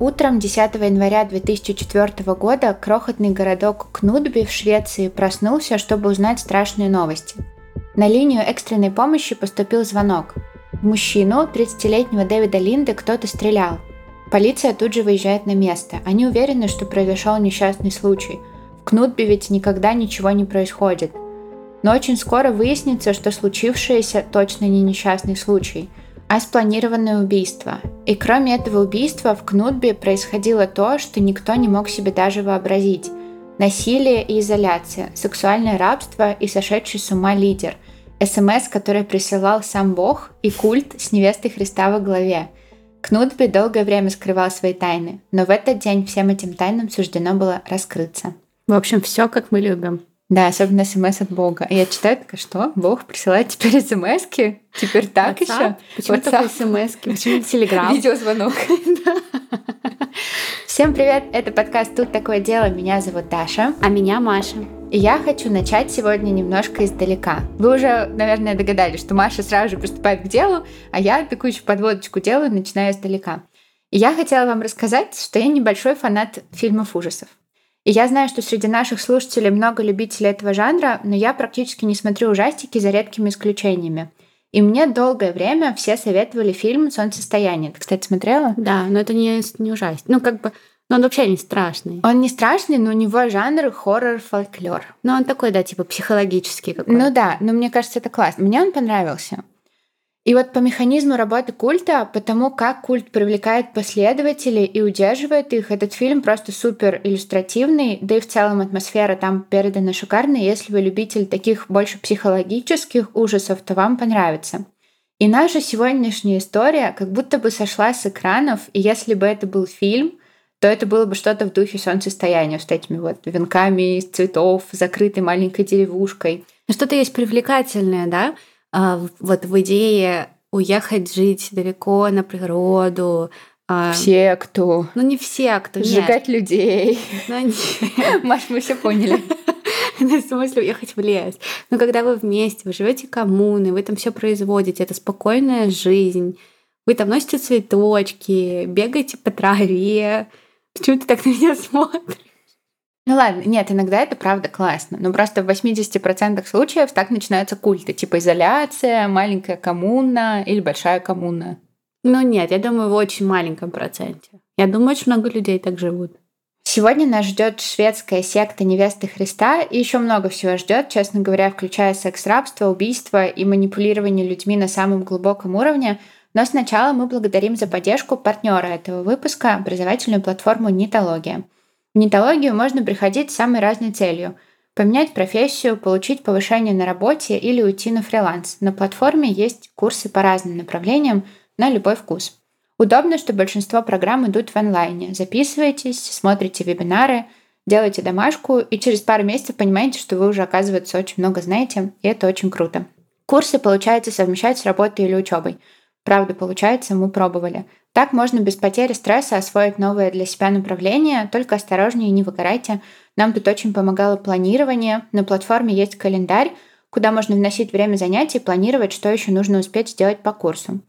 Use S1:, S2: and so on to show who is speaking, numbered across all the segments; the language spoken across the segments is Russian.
S1: Утром 10 января 2004 года крохотный городок Кнутби в Швеции проснулся, чтобы узнать страшные новости. На линию экстренной помощи поступил звонок. В мужчину, 30-летнего Дэвида Линды, кто-то стрелял. Полиция тут же выезжает на место. Они уверены, что произошел несчастный случай. В Кнутби ведь никогда ничего не происходит. Но очень скоро выяснится, что случившееся точно не несчастный случай – а спланированное убийство. И кроме этого убийства в Кнутбе происходило то, что никто не мог себе даже вообразить. Насилие и изоляция, сексуальное рабство и сошедший с ума лидер, СМС, который присылал сам Бог и культ с невестой Христа во главе. Кнутби долгое время скрывал свои тайны, но в этот день всем этим тайнам суждено было раскрыться.
S2: В общем, все как мы любим.
S1: Да, особенно смс от Бога. Я читаю, такая, что? Бог присылает теперь смс -ки? Теперь так еще?
S2: Почему WhatsApp? только смс Почему Телеграм?
S1: Видеозвонок. Всем привет, это подкаст «Тут такое дело». Меня зовут Даша.
S2: А меня Маша.
S1: И я хочу начать сегодня немножко издалека. Вы уже, наверное, догадались, что Маша сразу же приступает к делу, а я такую еще подводочку делаю, начинаю издалека. И я хотела вам рассказать, что я небольшой фанат фильмов ужасов. И я знаю, что среди наших слушателей много любителей этого жанра, но я практически не смотрю ужастики за редкими исключениями. И мне долгое время все советовали фильм «Солнцестояние». Ты, кстати, смотрела?
S2: Да, но это не, не ужастик. Ну, как бы, но он вообще не страшный.
S1: Он не страшный, но у него жанр хоррор-фольклор.
S2: Ну, он такой, да, типа психологический какой-то.
S1: Ну да, но мне кажется, это классно. Мне он понравился. И вот по механизму работы культа, потому как культ привлекает последователей и удерживает их, этот фильм просто супер иллюстративный, да и в целом атмосфера там передана шикарно. Если вы любитель таких больше психологических ужасов, то вам понравится. И наша сегодняшняя история как будто бы сошла с экранов, и если бы это был фильм, то это было бы что-то в духе солнцестояния с этими вот венками из цветов, закрытой маленькой деревушкой.
S2: Ну, что-то есть привлекательное, да? А, вот в идее уехать жить далеко на природу,
S1: а, все, кто...
S2: Ну, не все, кто...
S1: Сжигать нет. людей.
S2: Ну,
S1: Маш, мы все поняли.
S2: В смысле уехать в лес. Но когда вы вместе, вы живете коммуны, вы там все производите, это спокойная жизнь. Вы там носите цветочки, бегаете по траве. Почему ты так на меня смотришь?
S1: Ну ладно, нет, иногда это правда классно. Но просто в 80% случаев так начинаются культы, типа изоляция, маленькая коммуна или большая коммуна.
S2: Ну нет, я думаю, в очень маленьком проценте. Я думаю, очень много людей так живут.
S1: Сегодня нас ждет шведская секта невесты Христа и еще много всего ждет, честно говоря, включая секс-рабство, убийство и манипулирование людьми на самом глубоком уровне. Но сначала мы благодарим за поддержку партнера этого выпуска, образовательную платформу Нитология. В нетологию можно приходить с самой разной целью – поменять профессию, получить повышение на работе или уйти на фриланс. На платформе есть курсы по разным направлениям на любой вкус. Удобно, что большинство программ идут в онлайне. Записывайтесь, смотрите вебинары, делайте домашку и через пару месяцев понимаете, что вы уже, оказывается, очень много знаете, и это очень круто. Курсы получается совмещать с работой или учебой. Правда, получается, мы пробовали. Так можно без потери стресса освоить новое для себя направление, только осторожнее не выгорайте. Нам тут очень помогало планирование. На платформе есть календарь, куда можно вносить время занятий и планировать, что еще нужно успеть сделать по курсу.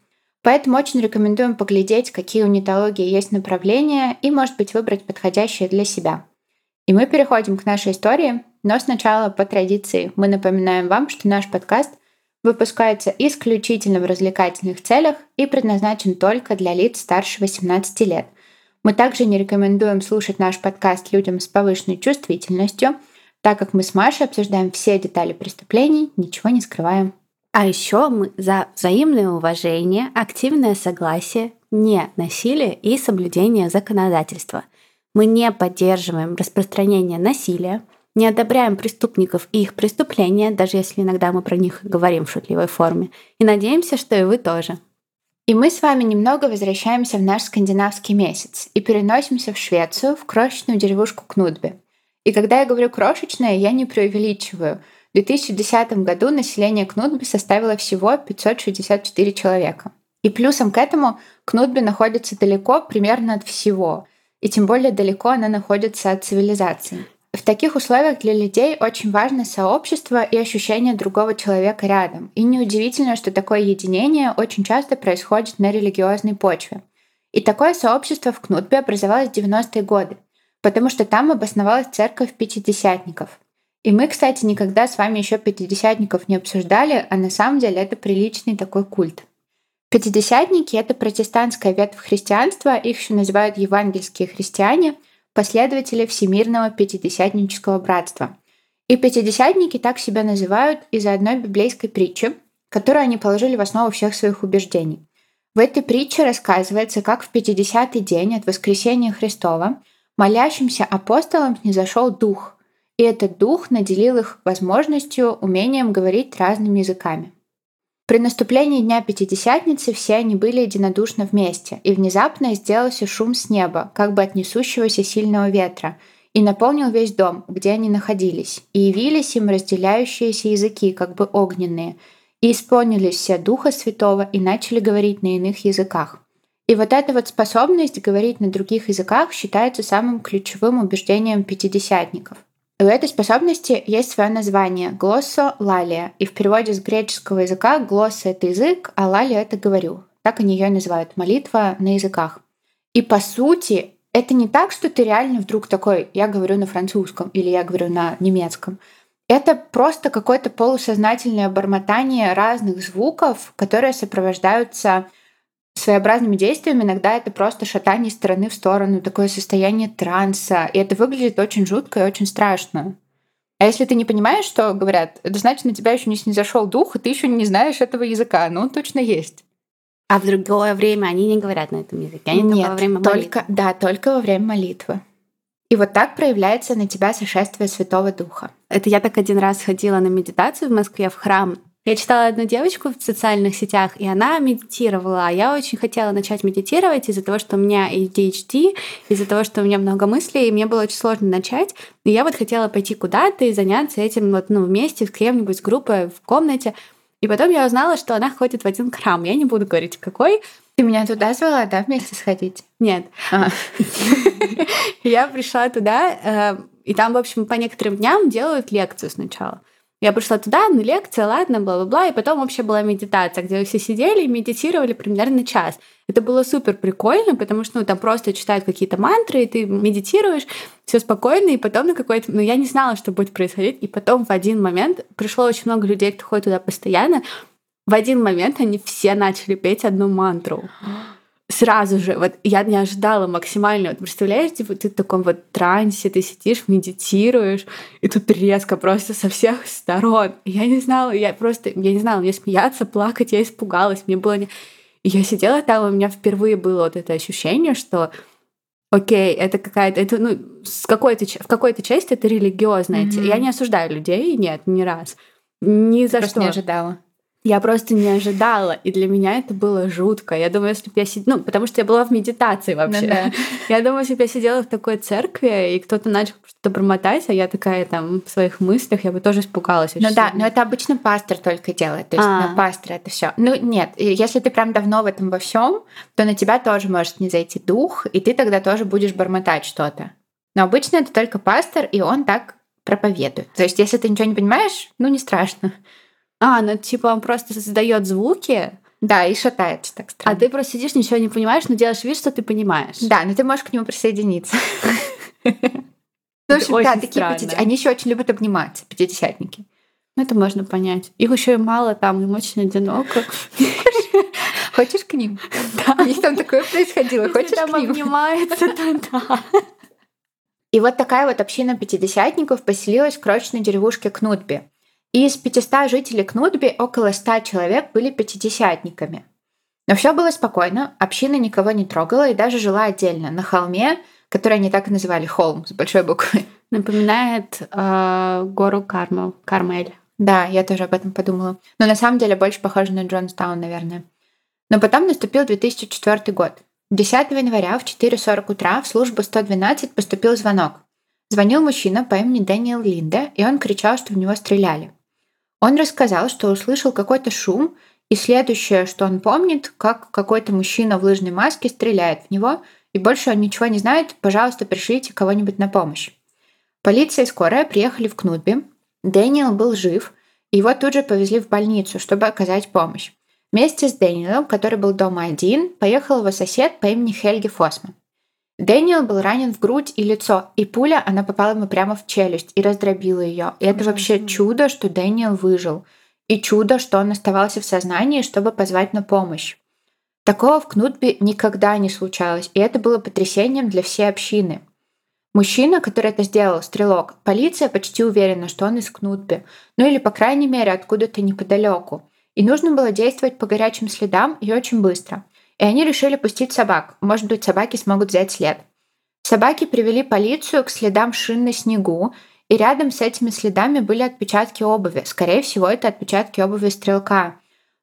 S1: Поэтому очень рекомендуем поглядеть, какие у нетологии есть направления и, может быть, выбрать подходящее для себя. И мы переходим к нашей истории, но сначала по традиции мы напоминаем вам, что наш подкаст – выпускается исключительно в развлекательных целях и предназначен только для лиц старше 18 лет. Мы также не рекомендуем слушать наш подкаст людям с повышенной чувствительностью, так как мы с Машей обсуждаем все детали преступлений, ничего не скрываем.
S2: А еще мы за взаимное уважение, активное согласие, не насилие и соблюдение законодательства. Мы не поддерживаем распространение насилия, не одобряем преступников и их преступления, даже если иногда мы про них говорим в шутливой форме. И надеемся, что и вы тоже.
S1: И мы с вами немного возвращаемся в наш скандинавский месяц и переносимся в Швецию, в крошечную деревушку Кнутбе. И когда я говорю крошечная, я не преувеличиваю. В 2010 году население Кнутби составило всего 564 человека. И плюсом к этому Кнутби находится далеко примерно от всего. И тем более далеко она находится от цивилизации. В таких условиях для людей очень важно сообщество и ощущение другого человека рядом. И неудивительно, что такое единение очень часто происходит на религиозной почве. И такое сообщество в Кнутбе образовалось в 90-е годы, потому что там обосновалась церковь пятидесятников. И мы, кстати, никогда с вами еще пятидесятников не обсуждали, а на самом деле это приличный такой культ. Пятидесятники — это протестантская ветвь христианства, их еще называют евангельские христиане, последователи Всемирного Пятидесятнического братства. И пятидесятники так себя называют из-за одной библейской притчи, которую они положили в основу всех своих убеждений. В этой притче рассказывается, как в 50-й день от воскресения Христова молящимся апостолам не зашел дух, и этот дух наделил их возможностью, умением говорить разными языками. При наступлении Дня Пятидесятницы все они были единодушно вместе, и внезапно сделался шум с неба, как бы от несущегося сильного ветра, и наполнил весь дом, где они находились, и явились им разделяющиеся языки, как бы огненные – и исполнились все Духа Святого и начали говорить на иных языках. И вот эта вот способность говорить на других языках считается самым ключевым убеждением пятидесятников. У этой способности есть свое название – глоссо лалия. И в переводе с греческого языка глосса – это язык, а лалия – это говорю. Так они ее называют – молитва на языках. И по сути, это не так, что ты реально вдруг такой, я говорю на французском или я говорю на немецком. Это просто какое-то полусознательное бормотание разных звуков, которые сопровождаются своеобразными действиями. Иногда это просто шатание из стороны в сторону, такое состояние транса. И это выглядит очень жутко и очень страшно. А если ты не понимаешь, что говорят, это значит, на тебя еще не снизошел дух, и ты еще не знаешь этого языка. Но он точно есть.
S2: А в другое время они не говорят на этом языке. Они
S1: Нет,
S2: только во время
S1: только,
S2: молитвы.
S1: да, только во время молитвы. И вот так проявляется на тебя сошествие Святого Духа.
S2: Это я так один раз ходила на медитацию в Москве в храм. Я читала одну девочку в социальных сетях, и она медитировала. А я очень хотела начать медитировать из-за того, что у меня ADHD, из-за того, что у меня много мыслей, и мне было очень сложно начать. И я вот хотела пойти куда-то и заняться этим вот, ну, вместе с кем-нибудь, с группой, в комнате. И потом я узнала, что она ходит в один храм. Я не буду говорить, какой.
S1: Ты меня туда звала, да, вместе сходить?
S2: Нет.
S1: А.
S2: Я пришла туда, э, и там, в общем, по некоторым дням делают лекцию сначала. Я пришла туда, ну, лекция, ладно, бла-бла-бла, и потом вообще была медитация, где все сидели и медитировали примерно час. Это было супер прикольно, потому что ну, там просто читают какие-то мантры, и ты медитируешь, все спокойно, и потом на какой-то... Ну, я не знала, что будет происходить, и потом в один момент пришло очень много людей, кто ходит туда постоянно, в один момент они все начали петь одну мантру сразу же, вот я не ожидала максимально, вот представляешь, типа ты в таком вот трансе, ты сидишь, медитируешь, и тут резко просто со всех сторон. Я не знала, я просто, я не знала, мне смеяться, плакать, я испугалась, мне было не... И я сидела там, и у меня впервые было вот это ощущение, что окей, это какая-то, это, ну, с какой-то, в какой-то части это религиозная. Mm-hmm. Я не осуждаю людей, нет, ни раз. Ни за
S1: Просто
S2: что.
S1: не ожидала.
S2: Я просто не ожидала, и для меня это было жутко. Я думаю, если бы я сидела... Ну, потому что я была в медитации вообще.
S1: Ну, да.
S2: Я думаю, если бы я сидела в такой церкви, и кто-то начал что-то бормотать, а я такая там в своих мыслях, я бы тоже испугалась.
S1: Ну да, но это обычно пастор только делает. То есть
S2: А.
S1: на пастора это все. Ну нет, если ты прям давно в этом во всем, то на тебя тоже может не зайти дух, и ты тогда тоже будешь бормотать что-то. Но обычно это только пастор, и он так проповедует. То есть, если ты ничего не понимаешь, ну не страшно.
S2: А, ну типа он просто создает звуки,
S1: Да, и шатается так
S2: а
S1: странно.
S2: ты просто сидишь, ничего не понимаешь, но делаешь вид, что ты понимаешь.
S1: Да, но ты можешь к нему присоединиться. Ну, в общем, да, такие
S2: странно.
S1: пятиде- Они еще очень любят обниматься, пятидесятники.
S2: Ну, это можно понять. Их еще и мало там, им очень одиноко.
S1: Хочешь к ним? Да. Них там такое происходило. Хочешь
S2: Если
S1: к ним?
S2: обнимается, то да.
S1: И вот такая вот община пятидесятников поселилась в крошечной деревушке Кнутби. Из 500 жителей Кнутби около 100 человек были пятидесятниками. Но все было спокойно, община никого не трогала и даже жила отдельно, на холме, который они так и называли холм с большой буквы.
S2: Напоминает э, гору Кармел, Кармель.
S1: Да, я тоже об этом подумала. Но на самом деле больше похоже на Джонстаун, наверное. Но потом наступил 2004 год. 10 января в 4.40 утра в службу 112 поступил звонок. Звонил мужчина по имени Дэниел Линде, и он кричал, что в него стреляли. Он рассказал, что услышал какой-то шум, и следующее, что он помнит, как какой-то мужчина в лыжной маске стреляет в него, и больше он ничего не знает, пожалуйста, пришлите кого-нибудь на помощь. Полиция и скорая приехали в Кнутби. Дэниел был жив, и его тут же повезли в больницу, чтобы оказать помощь. Вместе с Дэниелом, который был дома один, поехал его сосед по имени Хельги Фосман. Дэниел был ранен в грудь и лицо, и пуля, она попала ему прямо в челюсть и раздробила ее. И это вообще чудо, что Дэниел выжил. И чудо, что он оставался в сознании, чтобы позвать на помощь. Такого в Кнутбе никогда не случалось, и это было потрясением для всей общины. Мужчина, который это сделал, стрелок, полиция почти уверена, что он из Кнутбе, ну или, по крайней мере, откуда-то неподалеку. И нужно было действовать по горячим следам и очень быстро. И они решили пустить собак. Может быть, собаки смогут взять след. Собаки привели полицию к следам шин на снегу, и рядом с этими следами были отпечатки обуви. Скорее всего, это отпечатки обуви стрелка.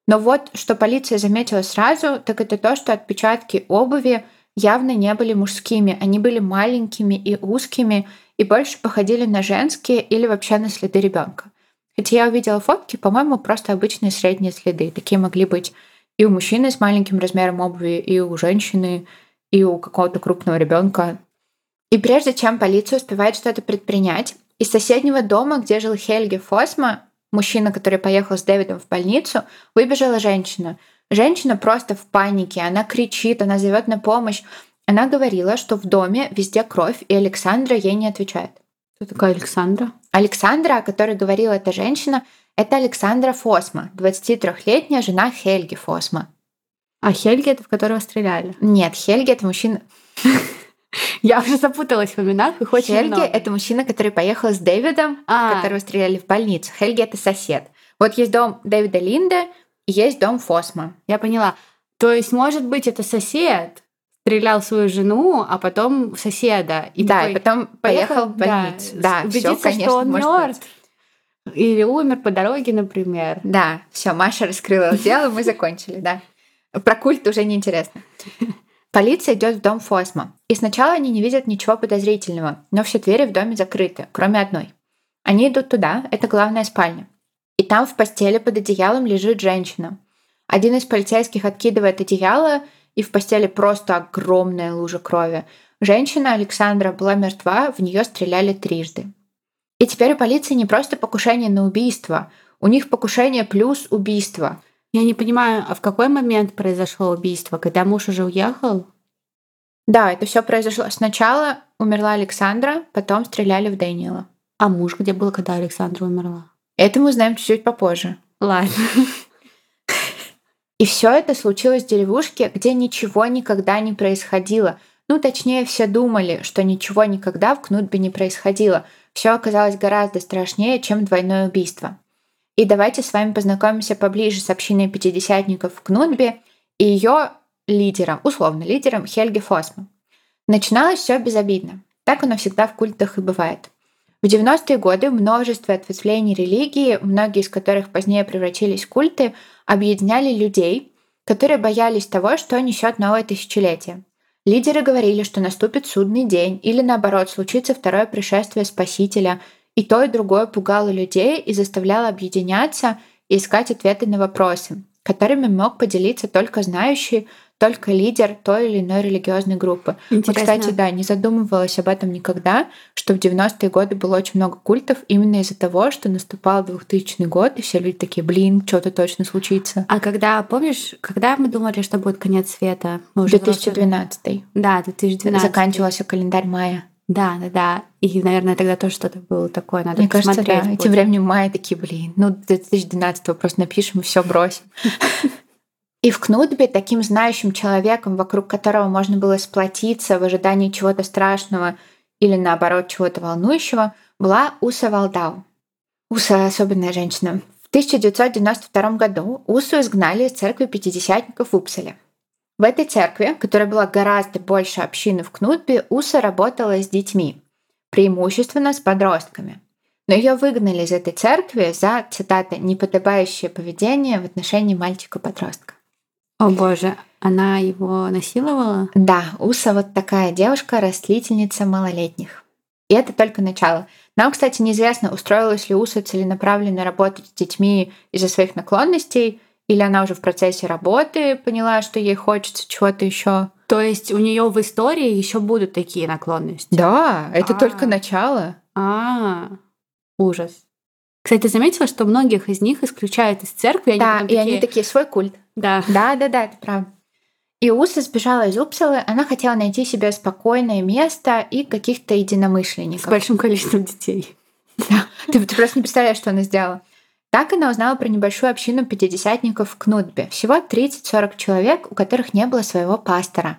S1: Но вот, что полиция заметила сразу, так это то, что отпечатки обуви явно не были мужскими. Они были маленькими и узкими, и больше походили на женские или вообще на следы ребенка. Хотя я увидела фотки, по-моему, просто обычные средние следы. Такие могли быть и у мужчины с маленьким размером обуви, и у женщины, и у какого-то крупного ребенка. И прежде чем полиция успевает что-то предпринять, из соседнего дома, где жил Хельги Фосма, мужчина, который поехал с Дэвидом в больницу, выбежала женщина. Женщина просто в панике, она кричит, она зовет на помощь. Она говорила, что в доме везде кровь, и Александра ей не отвечает.
S2: Кто такая Александра?
S1: Александра, о которой говорила эта женщина, это Александра Фосма, 23-летняя жена Хельги Фосма.
S2: А Хельги это в которого стреляли?
S1: Нет, Хельги это мужчина...
S2: Я уже запуталась в именах, их очень
S1: Хельги
S2: много.
S1: это мужчина, который поехал с Дэвидом,
S2: А.
S1: которого стреляли в больницу. Хельги это сосед. Вот есть дом Дэвида Линда, есть дом Фосма.
S2: Я поняла. То есть, может быть, это сосед стрелял в свою жену, а потом в соседа. И
S1: да,
S2: такой,
S1: и потом поехал в
S2: да,
S1: больницу. Да, все,
S2: убедиться,
S1: конечно,
S2: что он мертв.
S1: быть.
S2: Или умер по дороге, например.
S1: Да, все, Маша раскрыла дело, мы закончили, да. Про культ уже неинтересно. Полиция идет в дом Фосма. И сначала они не видят ничего подозрительного, но все двери в доме закрыты, кроме одной. Они идут туда, это главная спальня. И там в постели под одеялом лежит женщина. Один из полицейских откидывает одеяло, и в постели просто огромная лужа крови. Женщина Александра была мертва, в нее стреляли трижды. И теперь у полиции не просто покушение на убийство, у них покушение плюс убийство.
S2: Я не понимаю, а в какой момент произошло убийство? Когда муж уже уехал?
S1: Да, это все произошло. Сначала умерла Александра, потом стреляли в Дэниела.
S2: А муж где был, когда Александра умерла?
S1: Это мы узнаем чуть-чуть попозже.
S2: Ладно.
S1: И все это случилось в деревушке, где ничего никогда не происходило. Ну, точнее, все думали, что ничего никогда в Кнутбе не происходило. Все оказалось гораздо страшнее, чем двойное убийство. И давайте с вами познакомимся поближе с общиной пятидесятников в Кнутбе и ее лидером, условно лидером Хельги Фосма. Начиналось все безобидно. Так оно всегда в культах и бывает. В 90-е годы множество ответвлений религии, многие из которых позднее превратились в культы, объединяли людей, которые боялись того, что несет новое тысячелетие. Лидеры говорили, что наступит судный день или наоборот случится второе пришествие Спасителя, и то и другое пугало людей и заставляло объединяться и искать ответы на вопросы, которыми мог поделиться только знающий, только лидер той или иной религиозной группы. Вот,
S2: Интересно.
S1: кстати, да, не задумывалась об этом никогда, что в 90-е годы было очень много культов именно из-за того, что наступал 2000 год, и все люди такие, блин, что-то точно случится.
S2: А когда, помнишь, когда мы думали, что будет конец света? Мы уже взрослые.
S1: 2012
S2: Да, 2012.
S1: заканчивался календарь мая.
S2: Да, да, да. И, наверное, тогда тоже что-то было такое. Надо
S1: Мне кажется, да.
S2: посмотреть
S1: И
S2: будет.
S1: тем временем мая такие, блин, ну 2012 просто напишем и все бросим. И в Кнутбе таким знающим человеком, вокруг которого можно было сплотиться в ожидании чего-то страшного или наоборот чего-то волнующего, была Уса Валдау. Уса — особенная женщина. В 1992 году Усу изгнали из церкви пятидесятников в Упселе. В этой церкви, которая была гораздо больше общины в Кнутбе, Уса работала с детьми, преимущественно с подростками. Но ее выгнали из этой церкви за, цитата, «неподобающее поведение в отношении мальчика-подростка».
S2: О боже, она его насиловала?
S1: Да, Уса вот такая девушка, растлительница малолетних. И это только начало. Нам, кстати, неизвестно, устроилась ли Уса целенаправленно работать с детьми из-за своих наклонностей, или она уже в процессе работы поняла, что ей хочется чего-то еще.
S2: То есть у нее в истории еще будут такие наклонности?
S1: Да, это
S2: А.
S1: только начало.
S2: А, ужас. Кстати, ты заметила, что многих из них исключают из церкви? они
S1: Да,
S2: потом
S1: и они такие, свой культ.
S2: Да.
S1: Да, да, да, это правда. И Уса сбежала из Упсалы, она хотела найти себе спокойное место и каких-то единомышленников.
S2: С большим количеством детей.
S1: Да. Ты, ты просто не представляешь, что она сделала. Так она узнала про небольшую общину пятидесятников в Кнутбе. Всего 30-40 человек, у которых не было своего пастора.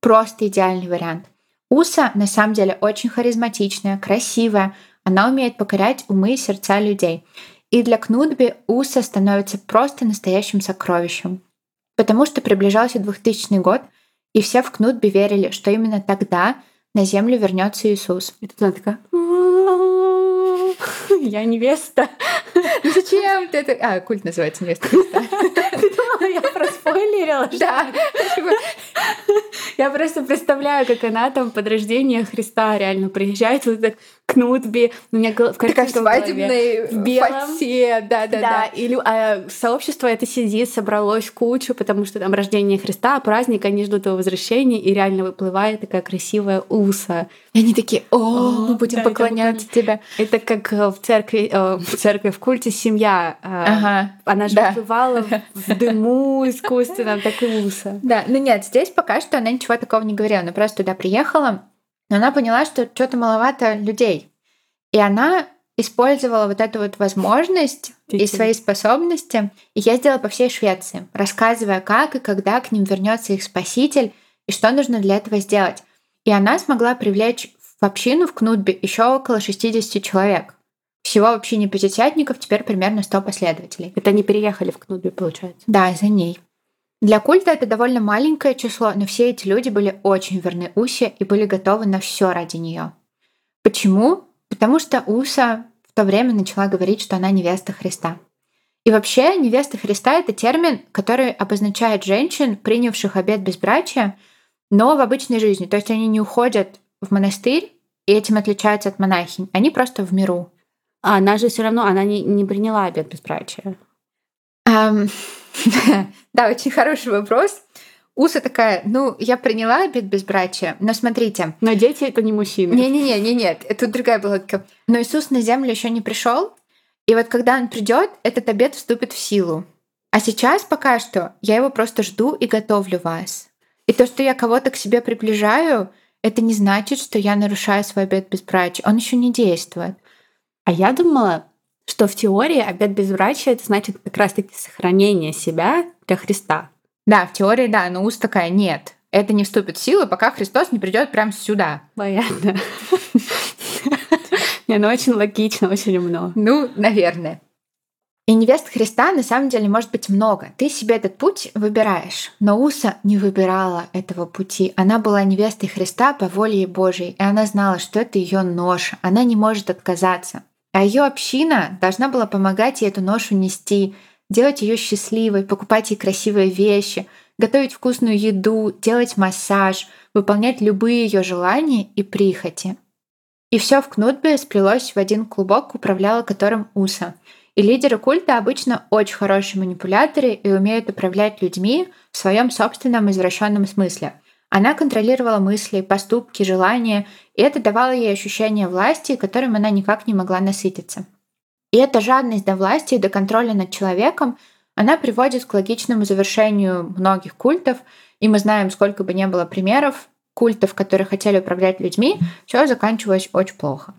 S1: Просто идеальный вариант. Уса на самом деле очень харизматичная, красивая. Она умеет покорять умы и сердца людей. И для Кнутби Уса становится просто настоящим сокровищем потому что приближался 2000 год, и все в Кнутбе верили, что именно тогда на землю вернется Иисус.
S2: И тут она такая, я невеста.
S1: Ну зачем ты это? А, культ называется невеста
S2: Я проспойлерила?
S1: Да.
S2: Я просто представляю, как она там под рождение Христа реально приезжает вот так к Нутби. У меня в
S1: Такая свадебной в белом. Фате, да, да, да.
S2: И а, сообщество это сидит, собралось кучу, потому что там рождение Христа, праздник, они ждут его возвращения, и реально выплывает такая красивая уса.
S1: И они такие, о, мы будем поклоняться тебе.
S2: Это как э, в церкви, э, в церкви в культе семья. Э, ага. Она же выплывала в дыму искусственном, так и уса.
S1: Да, ну нет, здесь пока что она ничего такого не говорила. Она просто туда приехала, но она поняла, что что-то маловато людей. И она использовала вот эту вот возможность и свои способности и ездила по всей Швеции, рассказывая, как и когда к ним вернется их спаситель и что нужно для этого сделать. И она смогла привлечь в общину в Кнутбе еще около 60 человек. Всего в общине пятидесятников теперь примерно 100 последователей.
S2: Это они переехали в Кнутбе, получается?
S1: Да, за ней. Для культа это довольно маленькое число, но все эти люди были очень верны Усе и были готовы на все ради нее. Почему? Потому что Уса в то время начала говорить, что она невеста Христа. И вообще невеста Христа — это термин, который обозначает женщин, принявших обет безбрачия, но в обычной жизни. То есть они не уходят в монастырь и этим отличаются от монахинь. Они просто в миру.
S2: А она же все равно, она не, не приняла обет безбрачия.
S1: Да, очень хороший вопрос. Уса такая, ну, я приняла обед безбрачия, но смотрите.
S2: Но дети это не мужчины.
S1: Не-не-не, не нет, это другая была. Но Иисус на землю еще не пришел, и вот когда он придет, этот обед вступит в силу. А сейчас пока что я его просто жду и готовлю вас. И то, что я кого-то к себе приближаю, это не значит, что я нарушаю свой обет безбрачия. Он еще не действует.
S2: А я думала, что в теории обет безбрачия это значит как раз-таки сохранение себя для Христа.
S1: Да, в теории, да, но уст такая нет. Это не вступит в силу, пока Христос не придет прямо сюда.
S2: Понятно. Не, ну очень логично, очень умно.
S1: Ну, наверное. И невест Христа на самом деле может быть много. Ты себе этот путь выбираешь. Но Уса не выбирала этого пути. Она была невестой Христа по воле Божьей, и она знала, что это ее ноша. Она не может отказаться. А ее община должна была помогать ей эту ношу нести, делать ее счастливой, покупать ей красивые вещи, готовить вкусную еду, делать массаж, выполнять любые ее желания и прихоти. И все в Кнутбе сплелось в один клубок, управляла которым Уса. И лидеры культа обычно очень хорошие манипуляторы и умеют управлять людьми в своем собственном извращенном смысле. Она контролировала мысли, поступки, желания, и это давало ей ощущение власти, которым она никак не могла насытиться. И эта жадность до власти и до контроля над человеком, она приводит к логичному завершению многих культов, и мы знаем, сколько бы ни было примеров культов, которые хотели управлять людьми, все заканчивалось очень плохо.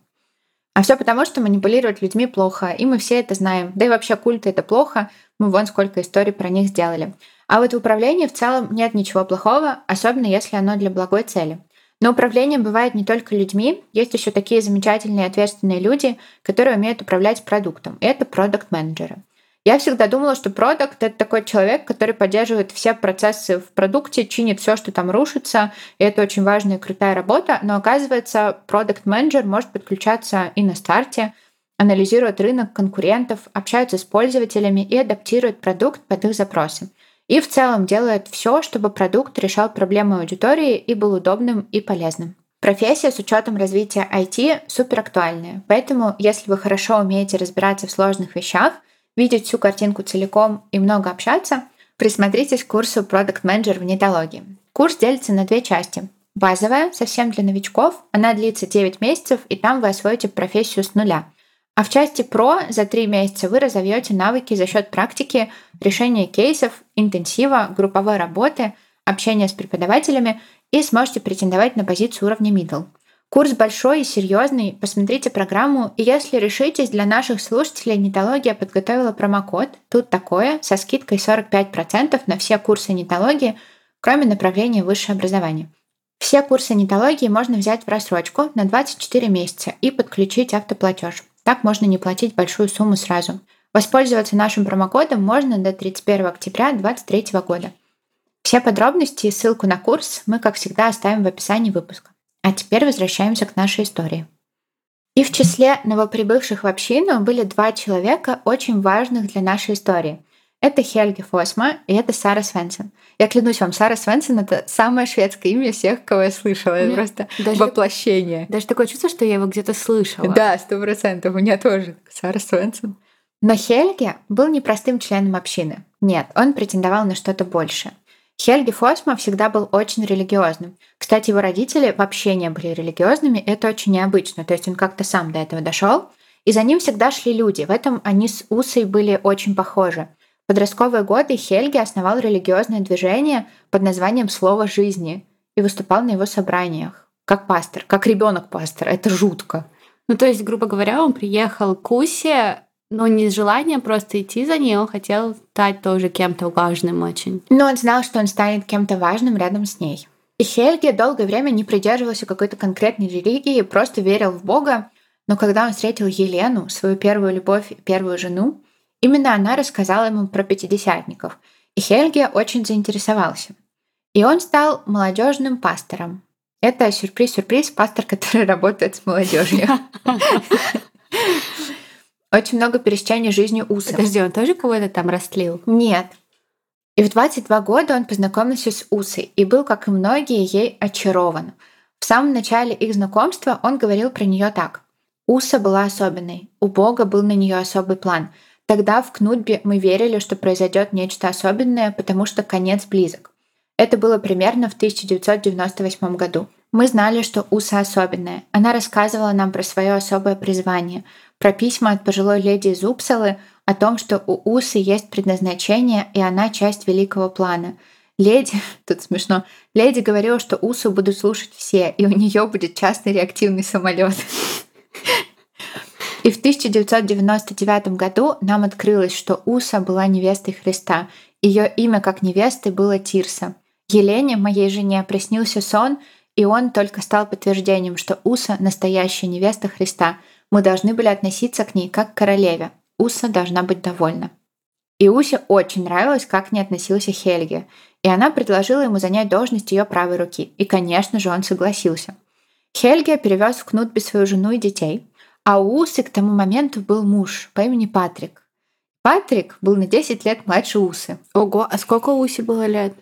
S1: А все потому, что манипулировать людьми плохо, и мы все это знаем. Да и вообще культы это плохо, мы вон сколько историй про них сделали. А вот в управлении в целом нет ничего плохого, особенно если оно для благой цели. Но управление бывает не только людьми, есть еще такие замечательные ответственные люди, которые умеют управлять продуктом. Это продукт-менеджеры. Я всегда думала, что продукт это такой человек, который поддерживает все процессы в продукте, чинит все, что там рушится, и это очень важная и крутая работа. Но оказывается, продукт-менеджер может подключаться и на старте, анализирует рынок конкурентов, общается с пользователями и адаптирует продукт под их запросы и в целом делает все, чтобы продукт решал проблемы аудитории и был удобным и полезным. Профессия с учетом развития IT супер актуальная, поэтому если вы хорошо умеете разбираться в сложных вещах, видеть всю картинку целиком и много общаться, присмотритесь к курсу Product Manager в нетологии. Курс делится на две части. Базовая, совсем для новичков, она длится 9 месяцев, и там вы освоите профессию с нуля. А в части про за три месяца вы разовьете навыки за счет практики, решения кейсов, интенсива, групповой работы, общения с преподавателями и сможете претендовать на позицию уровня middle. Курс большой и серьезный, посмотрите программу, и если решитесь, для наших слушателей нетология подготовила промокод «Тут такое» со скидкой 45% на все курсы нетологии, кроме направления высшее образование. Все курсы нетологии можно взять в рассрочку на 24 месяца и подключить автоплатеж. Так можно не платить большую сумму сразу. Воспользоваться нашим промокодом можно до 31 октября 2023 года. Все подробности и ссылку на курс мы, как всегда, оставим в описании выпуска. А теперь возвращаемся к нашей истории. И в числе новоприбывших в общину были два человека, очень важных для нашей истории. Это Хельги Фосма и это Сара Свенсон. Я клянусь вам, Сара Свенсон — это самое шведское имя всех, кого я слышала. Это просто даже воплощение.
S2: Даже такое чувство, что я его где-то слышала.
S1: Да, сто процентов. У меня тоже Сара Свенсон. Но Хельги был непростым членом общины. Нет, он претендовал на что-то большее. Хельги Фосма всегда был очень религиозным. Кстати, его родители вообще не были религиозными, это очень необычно, то есть он как-то сам до этого дошел. И за ним всегда шли люди. В этом они с Усой были очень похожи. В подростковые годы Хельги основал религиозное движение под названием «Слово жизни» и выступал на его собраниях. Как пастор, как ребенок пастор. Это жутко.
S2: Ну, то есть, грубо говоря, он приехал к Усе но не с желанием просто идти за ней, он хотел стать тоже кем-то важным очень.
S1: Но он знал, что он станет кем-то важным рядом с ней. И Хельги долгое время не придерживался какой-то конкретной религии, просто верил в Бога. Но когда он встретил Елену, свою первую любовь и первую жену, именно она рассказала ему про пятидесятников. И Хельги очень заинтересовался. И он стал молодежным пастором. Это сюрприз-сюрприз, пастор, который работает с молодежью. Очень много пересечения жизни Уса.
S2: Подожди, он тоже кого-то там растлил?
S1: Нет. И в 22 года он познакомился с Усой и был, как и многие, ей очарован. В самом начале их знакомства он говорил про нее так. Уса была особенной, у Бога был на нее особый план. Тогда в Кнутбе мы верили, что произойдет нечто особенное, потому что конец близок. Это было примерно в 1998 году. Мы знали, что Уса особенная. Она рассказывала нам про свое особое призвание, про письма от пожилой леди из Упсалы о том, что у Усы есть предназначение, и она часть великого плана. Леди, тут смешно, леди говорила, что Усу будут слушать все, и у нее будет частный реактивный самолет. И в 1999 году нам открылось, что Уса была невестой Христа. Ее имя как невесты было Тирса. Елене, моей жене, приснился сон, и он только стал подтверждением, что Уса — настоящая невеста Христа — мы должны были относиться к ней как к королеве. Уса должна быть довольна. И Усе очень нравилось, как к ней относился Хельге, и она предложила ему занять должность ее правой руки. И, конечно же, он согласился. Хельге перевез в Кнутби свою жену и детей, а у Усы к тому моменту был муж по имени Патрик. Патрик был на 10 лет младше Усы.
S2: Ого, а сколько Усе было лет?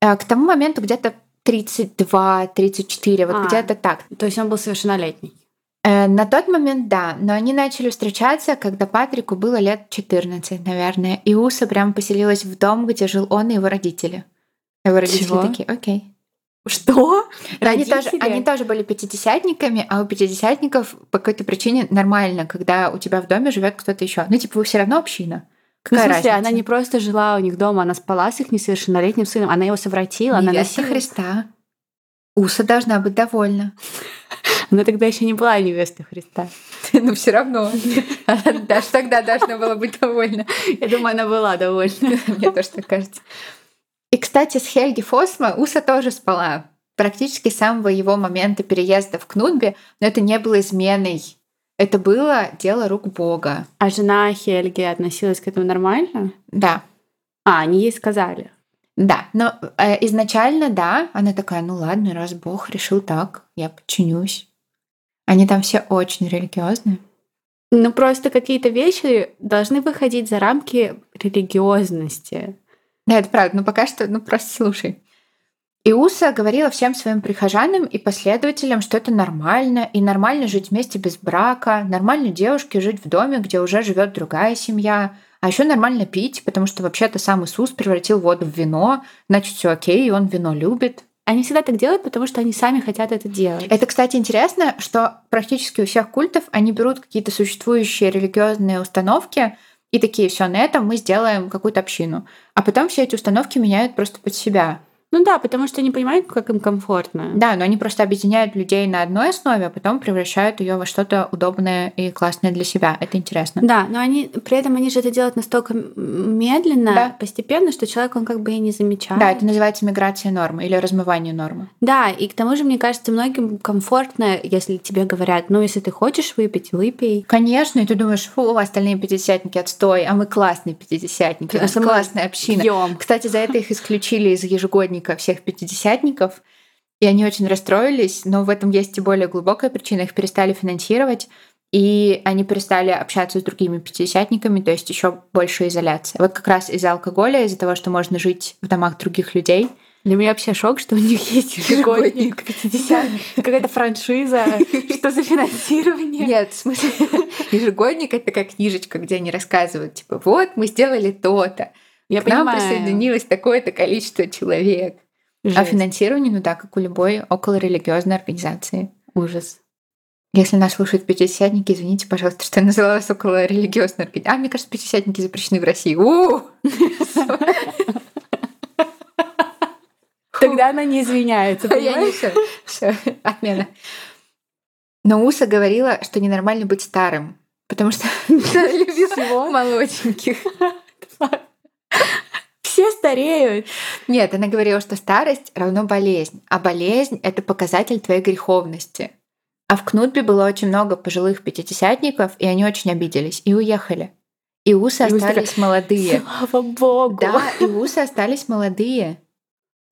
S1: А, к тому моменту где-то 32-34, вот а, где-то так.
S2: То есть он был совершеннолетний.
S1: Э, на тот момент да, но они начали встречаться, когда Патрику было лет 14, наверное, и Уса прям поселилась в дом, где жил он и его родители. Его родители Чего? такие, окей.
S2: Что?
S1: Они тоже, они тоже были пятидесятниками, а у пятидесятников по какой-то причине нормально, когда у тебя в доме живет кто-то еще. Ну, типа, вы все равно община.
S2: Какая ну, в смысле, разница? она не просто жила у них дома, она спала с их несовершеннолетним сыном, она его совратила,
S1: Невеста
S2: она
S1: носила... Христа. Уса должна быть довольна.
S2: Она тогда еще не была невестой Христа.
S1: Ну, все равно. Даже тогда должна была быть довольна.
S2: Я думаю, она была довольна.
S1: Мне тоже так кажется. И, кстати, с Хельги Фосма Уса тоже спала. Практически с самого его момента переезда в Кнутбе, но это не было изменой. Это было дело рук Бога.
S2: А жена Хельги относилась к этому нормально?
S1: Да.
S2: А, они ей сказали.
S1: Да, но э, изначально да, она такая, ну ладно, раз Бог решил так, я подчинюсь. Они там все очень религиозные.
S2: Ну, просто какие-то вещи должны выходить за рамки религиозности.
S1: Да, это правда. Но пока что, ну, просто слушай. Иуса говорила всем своим прихожанам и последователям, что это нормально, и нормально жить вместе без брака, нормально девушке жить в доме, где уже живет другая семья, а еще нормально пить, потому что вообще-то сам Иисус превратил воду в вино, значит, все окей, и он вино любит.
S2: Они всегда так делают, потому что они сами хотят это делать.
S1: Это, кстати, интересно, что практически у всех культов они берут какие-то существующие религиозные установки и такие, все, на этом мы сделаем какую-то общину. А потом все эти установки меняют просто под себя.
S2: Ну да, потому что они понимают, как им комфортно.
S1: Да, но они просто объединяют людей на одной основе, а потом превращают ее во что-то удобное и классное для себя. Это интересно.
S2: Да, но они при этом они же это делают настолько медленно, да. постепенно, что человек он как бы и не замечает.
S1: Да, это называется миграция нормы или размывание нормы.
S2: Да, и к тому же, мне кажется, многим комфортно, если тебе говорят, ну, если ты хочешь выпить, выпей.
S1: Конечно, и ты думаешь, фу, остальные пятидесятники отстой, а мы классные пятидесятники, у нас классная община. Пьем. Кстати, за это их исключили из ежегодника праздника всех пятидесятников, и они очень расстроились, но в этом есть и более глубокая причина. Их перестали финансировать, и они перестали общаться с другими пятидесятниками, то есть еще больше изоляция. Вот как раз из-за алкоголя, из-за того, что можно жить в домах других людей.
S2: Для меня вообще шок, что у них есть ежегодник 50 какая-то франшиза. Что за финансирование?
S1: Нет, в смысле, ежегодник — это как книжечка, где они рассказывают, типа, вот, мы сделали то-то. Я К понимаю. нам присоединилось такое-то количество человек. А Жесть. А финансирование, ну да, как у любой околорелигиозной организации.
S2: Ужас.
S1: Если нас слушают пятидесятники, извините, пожалуйста, что я назвала вас около религиозной организацией. А, мне кажется, пятидесятники запрещены в России.
S2: Тогда она не извиняется, понимаешь?
S1: Все, отмена. Но Уса говорила, что ненормально быть старым, потому что любила молоденьких.
S2: Стареют.
S1: Нет, она говорила, что старость равно болезнь, а болезнь — это показатель твоей греховности. А в Кнутбе было очень много пожилых пятидесятников, и они очень обиделись и уехали. И усы и остались такая, молодые.
S2: Слава богу!
S1: Да, и усы остались молодые.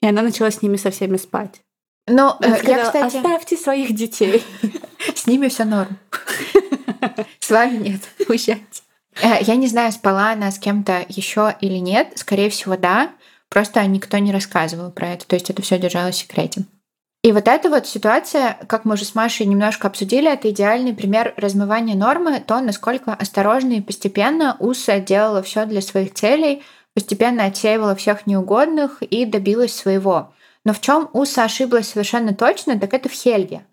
S2: И она начала с ними со всеми спать.
S1: Но э, сказала, я, кстати...
S2: Оставьте своих детей.
S1: С ними все норм. С вами нет. Уезжайте. Э, я не знаю, спала она с кем-то еще или нет. Скорее всего, да. Просто никто не рассказывал про это. То есть это все держалось в секрете. И вот эта вот ситуация, как мы уже с Машей немножко обсудили, это идеальный пример размывания нормы, то, насколько осторожно и постепенно УСА делала все для своих целей, постепенно отсеивала всех неугодных и добилась своего. Но в чем УСА ошиблась совершенно точно, так это в Хельге.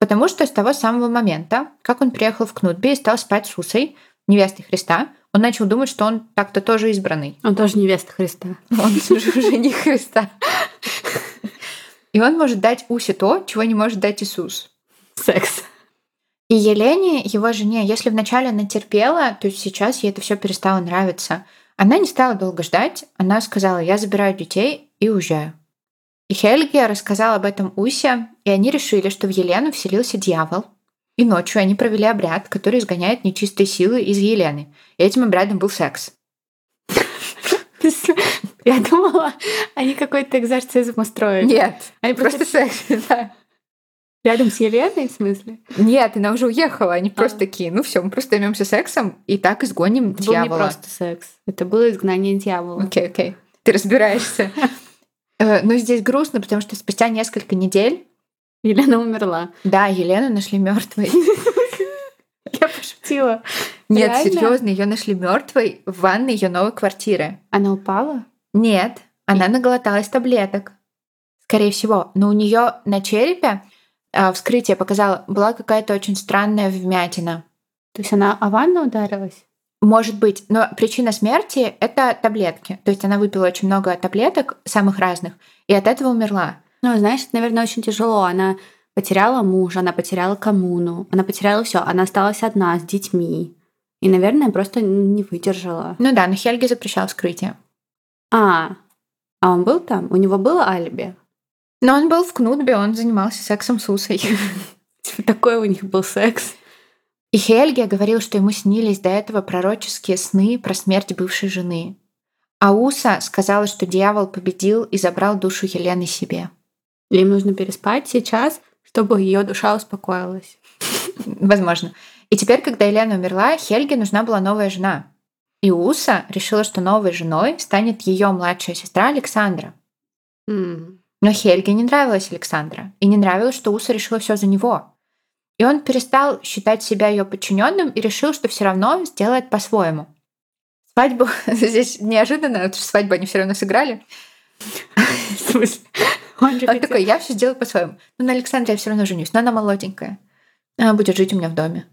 S1: Потому что с того самого момента, как он приехал в Кнутби и стал спать с Усой, невестой Христа, он начал думать, что он так-то тоже избранный.
S2: Он тоже невеста Христа.
S1: Он уже не Христа. И он может дать Усе то, чего не может дать Иисус.
S2: Секс.
S1: И Елене, его жене, если вначале она терпела, то сейчас ей это все перестало нравиться. Она не стала долго ждать, она сказала, я забираю детей и уезжаю. И Хельге рассказал об этом Усе, и они решили, что в Елену вселился дьявол, и ночью они провели обряд, который изгоняет нечистые силы из Елены. И этим обрядом был секс.
S2: Я думала, они какой-то экзорцизм устроили.
S1: Нет, они просто секс, да.
S2: Рядом с Еленой, в смысле?
S1: Нет, она уже уехала. Они а. просто такие, ну все, мы просто займемся сексом и так изгоним
S2: это
S1: дьявола.
S2: Это был не просто секс. Это было изгнание дьявола.
S1: Окей, okay, окей. Okay. Ты разбираешься. Э, но здесь грустно, потому что спустя несколько недель
S2: Елена умерла.
S1: Да, Елену нашли мертвой.
S2: Я пошутила.
S1: Нет, серьезно, ее нашли мертвой в ванной ее новой квартиры.
S2: Она упала?
S1: Нет, она наглоталась таблеток. Скорее всего, но у нее на черепе а, вскрытие показало, была какая-то очень странная вмятина.
S2: То есть она о ванну ударилась?
S1: Может быть, но причина смерти — это таблетки. То есть она выпила очень много таблеток, самых разных, и от этого умерла.
S2: Ну, знаешь, это, наверное, очень тяжело. Она потеряла мужа, она потеряла коммуну, она потеряла все, она осталась одна с детьми. И, наверное, просто не выдержала.
S1: Ну да, но Хельги запрещал вскрытие.
S2: А, а он был там? У него было алиби?
S1: Но он был в Кнутбе, он занимался сексом с Усой.
S2: Типа такой у них был секс.
S1: И Хельги говорил, что ему снились до этого пророческие сны про смерть бывшей жены. А Уса сказала, что дьявол победил и забрал душу Елены себе.
S2: Им нужно переспать сейчас, чтобы ее душа успокоилась.
S1: Возможно. И теперь, когда Елена умерла, Хельге нужна была новая жена. И Уса решила, что новой женой станет ее младшая сестра Александра.
S2: Mm.
S1: Но Хельге не нравилась Александра. И не нравилось, что Уса решила все за него. И он перестал считать себя ее подчиненным и решил, что все равно сделает по-своему. Свадьбу здесь неожиданно, потому что свадьбу они все равно сыграли.
S2: В смысле?
S1: Он, же он такой, я все сделаю по-своему. Ну, на Александре я все равно женюсь, но она молоденькая. Она будет жить у меня в доме.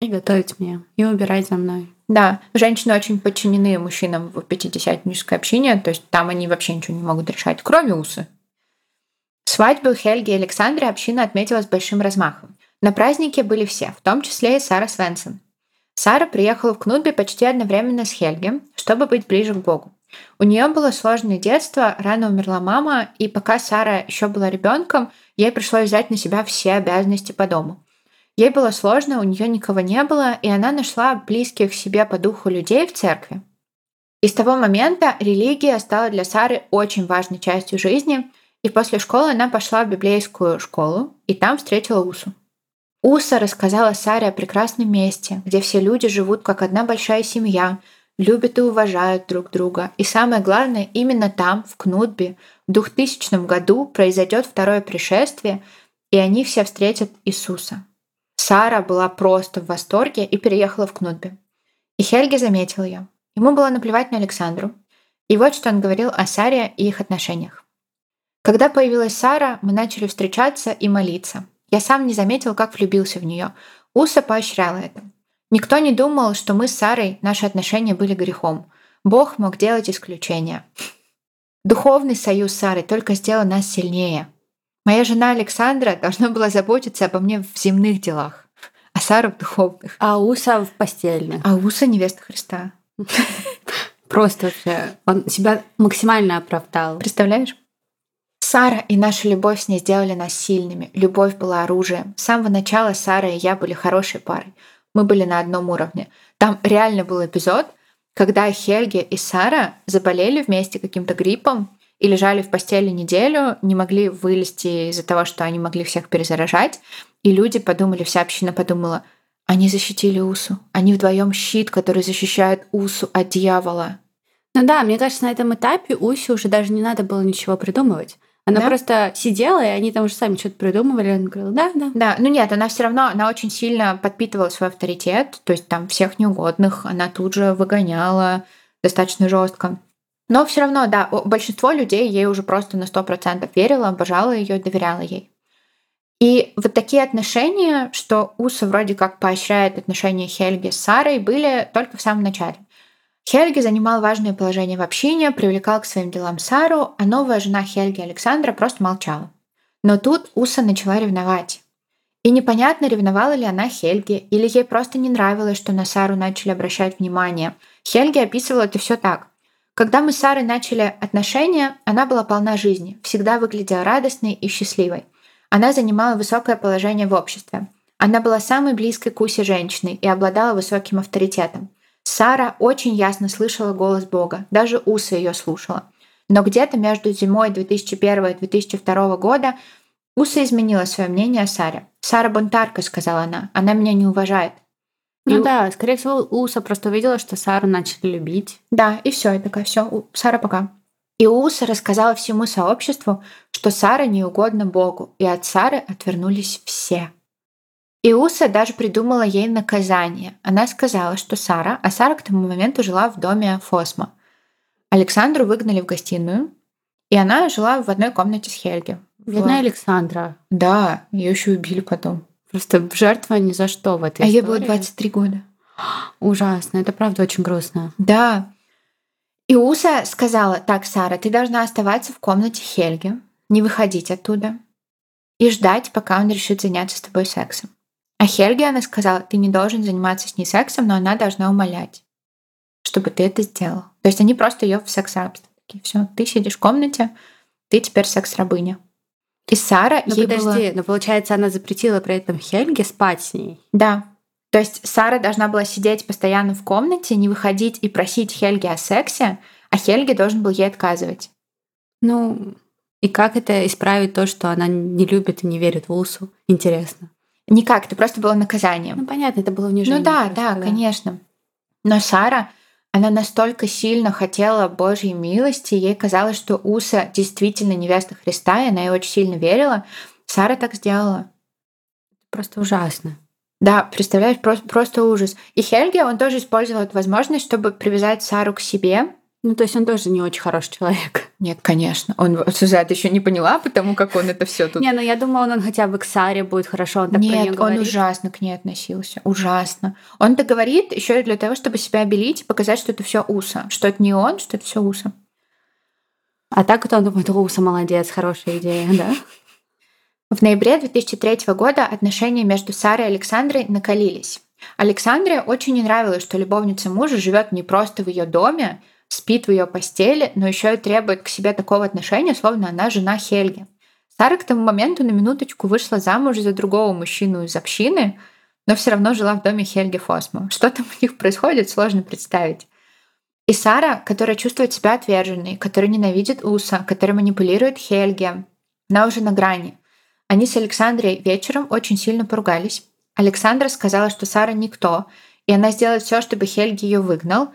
S2: И готовить мне, и убирать за мной.
S1: Да, женщины очень подчинены мужчинам в пятидесятнической общине, то есть там они вообще ничего не могут решать, кроме усы. Свадьбу Хельги и Александры община отметила с большим размахом. На празднике были все, в том числе и Сара Свенсон. Сара приехала в Кнутби почти одновременно с Хельги, чтобы быть ближе к Богу. У нее было сложное детство, рано умерла мама, и пока Сара еще была ребенком, ей пришлось взять на себя все обязанности по дому. Ей было сложно, у нее никого не было, и она нашла близких себе по духу людей в церкви. И с того момента религия стала для Сары очень важной частью жизни, и после школы она пошла в библейскую школу, и там встретила Усу. Уса рассказала Саре о прекрасном месте, где все люди живут как одна большая семья, любят и уважают друг друга. И самое главное, именно там, в Кнутбе, в 2000 году произойдет второе пришествие, и они все встретят Иисуса. Сара была просто в восторге и переехала в Кнутбе. И Хельги заметил ее. Ему было наплевать на Александру. И вот что он говорил о Саре и их отношениях. Когда появилась Сара, мы начали встречаться и молиться. Я сам не заметил, как влюбился в нее. Уса поощряла это. Никто не думал, что мы с Сарой, наши отношения были грехом. Бог мог делать исключения. Духовный союз с Сарой только сделал нас сильнее. Моя жена Александра должна была заботиться обо мне в земных делах, а Сара в духовных.
S2: А Уса в постельных.
S1: А Уса невеста Христа.
S2: Просто вообще он себя максимально оправдал.
S1: Представляешь? Сара и наша любовь с ней сделали нас сильными. Любовь была оружием. С самого начала Сара и я были хорошей парой. Мы были на одном уровне. Там реально был эпизод, когда Хельги и Сара заболели вместе каким-то гриппом, и лежали в постели неделю, не могли вылезти из-за того, что они могли всех перезаражать. И люди подумали, вся община подумала, они защитили Усу. Они вдвоем щит, который защищает Усу от дьявола.
S2: Ну да, мне кажется, на этом этапе Усе уже даже не надо было ничего придумывать. Она да? просто сидела, и они там уже сами что-то придумывали. Она говорила, да, да.
S1: Да, ну нет, она все равно, она очень сильно подпитывала свой авторитет, то есть там всех неугодных она тут же выгоняла достаточно жестко. Но все равно, да, большинство людей ей уже просто на 100% верило, обожало ее, доверяло ей. И вот такие отношения, что Уса вроде как поощряет отношения Хельги с Сарой, были только в самом начале. Хельги занимал важное положение в общине, привлекал к своим делам Сару, а новая жена Хельги Александра просто молчала. Но тут Уса начала ревновать. И непонятно, ревновала ли она Хельги, или ей просто не нравилось, что на Сару начали обращать внимание. Хельги описывала это все так. Когда мы с Сарой начали отношения, она была полна жизни, всегда выглядела радостной и счастливой. Она занимала высокое положение в обществе. Она была самой близкой к Усе женщиной и обладала высоким авторитетом. Сара очень ясно слышала голос Бога, даже Уса ее слушала. Но где-то между зимой 2001 и 2002 года Уса изменила свое мнение о Саре. «Сара бунтарка», — сказала она, — «она меня не уважает».
S2: Ну и... да, скорее всего, Уса просто увидела, что Сару начали любить.
S1: Да, и все, и такая, все, Сара пока. И Уса рассказала всему сообществу, что Сара не угодна Богу, и от Сары отвернулись все. И Уса даже придумала ей наказание. Она сказала, что Сара, а Сара к тому моменту жила в доме Фосма. Александру выгнали в гостиную, и она жила в одной комнате с Хельги.
S2: Бедная в... Александра.
S1: Да, ее еще убили потом.
S2: Просто жертва ни за что в этой
S1: а
S2: истории.
S1: ей было 23 года.
S2: Ужасно, это правда очень грустно.
S1: Да. И Уса сказала, так, Сара, ты должна оставаться в комнате Хельги, не выходить оттуда и ждать, пока он решит заняться с тобой сексом. А Хельге она сказала, ты не должен заниматься с ней сексом, но она должна умолять, чтобы ты это сделал. То есть они просто ее в секс-рабство. Все, ты сидишь в комнате, ты теперь секс-рабыня. И Сара
S2: но
S1: ей
S2: подожди,
S1: было...
S2: но получается, она запретила при этом Хельге спать с ней.
S1: Да. То есть Сара должна была сидеть постоянно в комнате, не выходить и просить Хельги о сексе, а Хельги должен был ей отказывать.
S2: Ну, и как это исправить то, что она не любит и не верит в Усу? Интересно.
S1: Никак, это просто было наказанием.
S2: Ну, понятно, это было унижение.
S1: Ну да, да, да, конечно. Но Сара она настолько сильно хотела Божьей милости, ей казалось, что Уса действительно невеста Христа, и она ей очень сильно верила. Сара так сделала.
S2: Просто ужасно.
S1: Да, представляешь, просто, просто ужас. И Хельге, он тоже использовал эту возможность, чтобы привязать Сару к себе
S2: Ну, то есть он тоже не очень хороший человек.
S1: Нет, конечно. Он Сюзет еще не поняла, потому как он это все тут.
S2: Не, ну я думала, он, он хотя бы к Саре будет хорошо. Он так
S1: Нет,
S2: про
S1: он
S2: говорит.
S1: ужасно к ней относился. Ужасно. Он это говорит еще и для того, чтобы себя обелить и показать, что это все Уса. Что это не он, что это все Уса.
S2: А так вот он думает, Руса молодец, хорошая идея, да?
S1: В ноябре 2003 года отношения между Сарой и Александрой накалились. Александре очень не нравилось, что любовница мужа живет не просто в ее доме, спит в ее постели, но еще и требует к себе такого отношения, словно она жена Хельги. Сара к тому моменту на минуточку вышла замуж за другого мужчину из общины, но все равно жила в доме Хельги Фосмо. Что там у них происходит, сложно представить. И Сара, которая чувствует себя отверженной, которая ненавидит Уса, которая манипулирует Хельге, она уже на грани. Они с Александрой вечером очень сильно поругались. Александра сказала, что Сара никто, и она сделает все, чтобы Хельги ее выгнал.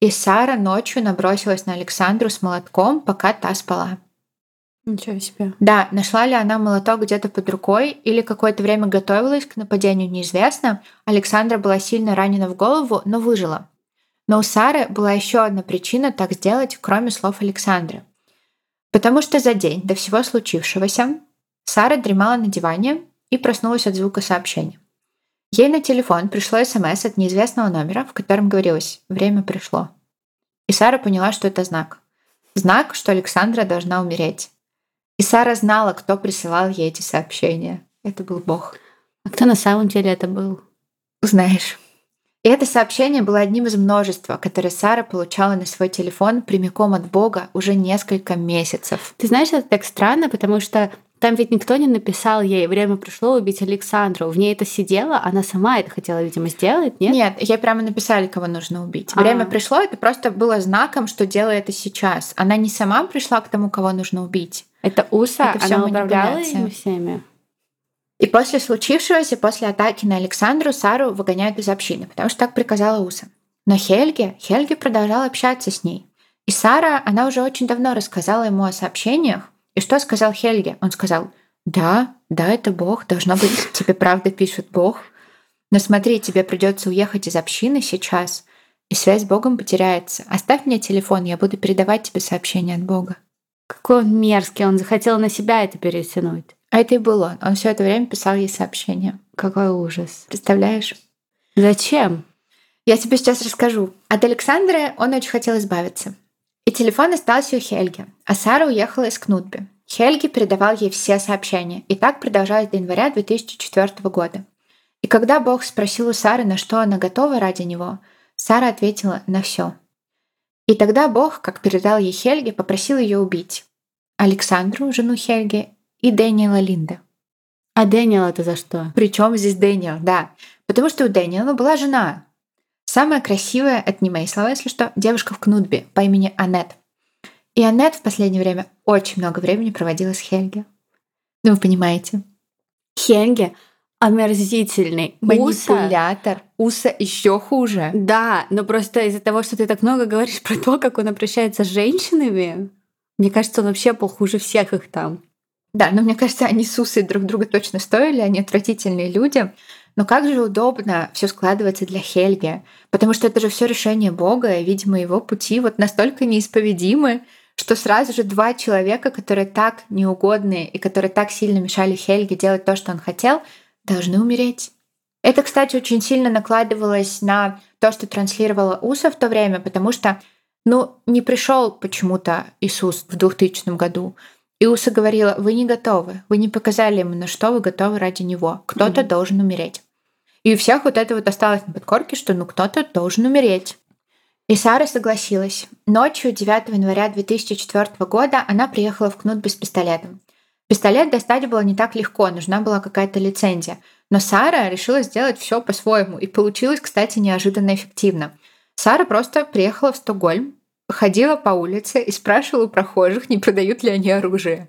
S1: И Сара ночью набросилась на Александру с молотком, пока та спала.
S2: Ничего себе.
S1: Да, нашла ли она молоток где-то под рукой или какое-то время готовилась к нападению, неизвестно. Александра была сильно ранена в голову, но выжила. Но у Сары была еще одна причина так сделать, кроме слов Александры. Потому что за день до всего случившегося Сара дремала на диване и проснулась от звука сообщения. Ей на телефон пришло СМС от неизвестного номера, в котором говорилось «Время пришло». И Сара поняла, что это знак. Знак, что Александра должна умереть. И Сара знала, кто присылал ей эти сообщения. Это был Бог.
S2: А кто на самом деле это был?
S1: Знаешь. И это сообщение было одним из множества, которое Сара получала на свой телефон прямиком от Бога уже несколько месяцев.
S2: Ты знаешь, это так странно, потому что там ведь никто не написал ей «Время пришло убить Александру». В ней это сидело, она сама это хотела, видимо, сделать, нет?
S1: Нет, ей прямо написали, кого нужно убить. Время пришло, это просто было знаком, что делай это сейчас. Она не сама пришла к тому, кого нужно убить.
S2: Это Уса,
S1: Это
S2: она управляла ими всеми.
S1: И после случившегося, после атаки на Александру, Сару выгоняют из общины, потому что так приказала Уса. Но Хельге, Хельге продолжал общаться с ней. И Сара, она уже очень давно рассказала ему о сообщениях. И что сказал Хельге? Он сказал, да, да, это Бог, должно быть, тебе правда пишет Бог. Но смотри, тебе придется уехать из общины сейчас, и связь с Богом потеряется. Оставь мне телефон, я буду передавать тебе сообщения от Бога.
S2: Какой он мерзкий, он захотел на себя это перетянуть.
S1: А это и был он. Он все это время писал ей сообщения.
S2: Какой ужас.
S1: Представляешь?
S2: Зачем?
S1: Я тебе сейчас расскажу. От Александры он очень хотел избавиться. И телефон остался у Хельги, а Сара уехала из Кнутби. Хельги передавал ей все сообщения, и так продолжалось до января 2004 года. И когда Бог спросил у Сары, на что она готова ради него, Сара ответила на все. И тогда Бог, как передал ей Хельги, попросил ее убить. Александру, жену Хельги, и Дэниела Линда.
S2: А Дэниел это за что?
S1: Причем здесь Дэниел, да. Потому что у Дэниела была жена. Самая красивая, это не мои слова, если что, девушка в Кнутбе по имени Аннет. И Аннет в последнее время очень много времени проводила с Хельги. Ну, вы понимаете.
S2: Хенге омерзительный. Уса.
S1: Манипулятор. Уса еще хуже.
S2: Да, но просто из-за того, что ты так много говоришь про то, как он обращается с женщинами, мне кажется, он вообще был хуже всех их там.
S1: Да, но мне кажется, они с Усой друг друга точно стоили, они отвратительные люди. Но как же удобно все складывается для Хельги, потому что это же все решение Бога, и, видимо, его пути вот настолько неисповедимы, что сразу же два человека, которые так неугодные и которые так сильно мешали Хельге делать то, что он хотел, должны умереть. Это, кстати, очень сильно накладывалось на то, что транслировала Уса в то время, потому что, ну, не пришел почему-то Иисус в 2000 году. И Уса говорила, вы не готовы, вы не показали ему, на что вы готовы ради него. Кто-то
S2: Мгм.
S1: должен умереть. И у всех вот это вот осталось на подкорке, что ну кто-то должен умереть. И Сара согласилась. Ночью 9 января 2004 года она приехала в Кнут без пистолета. Пистолет достать было не так легко, нужна была какая-то лицензия. Но Сара решила сделать все по-своему, и получилось, кстати, неожиданно эффективно. Сара просто приехала в Стокгольм, ходила по улице и спрашивала у прохожих, не продают ли они оружие.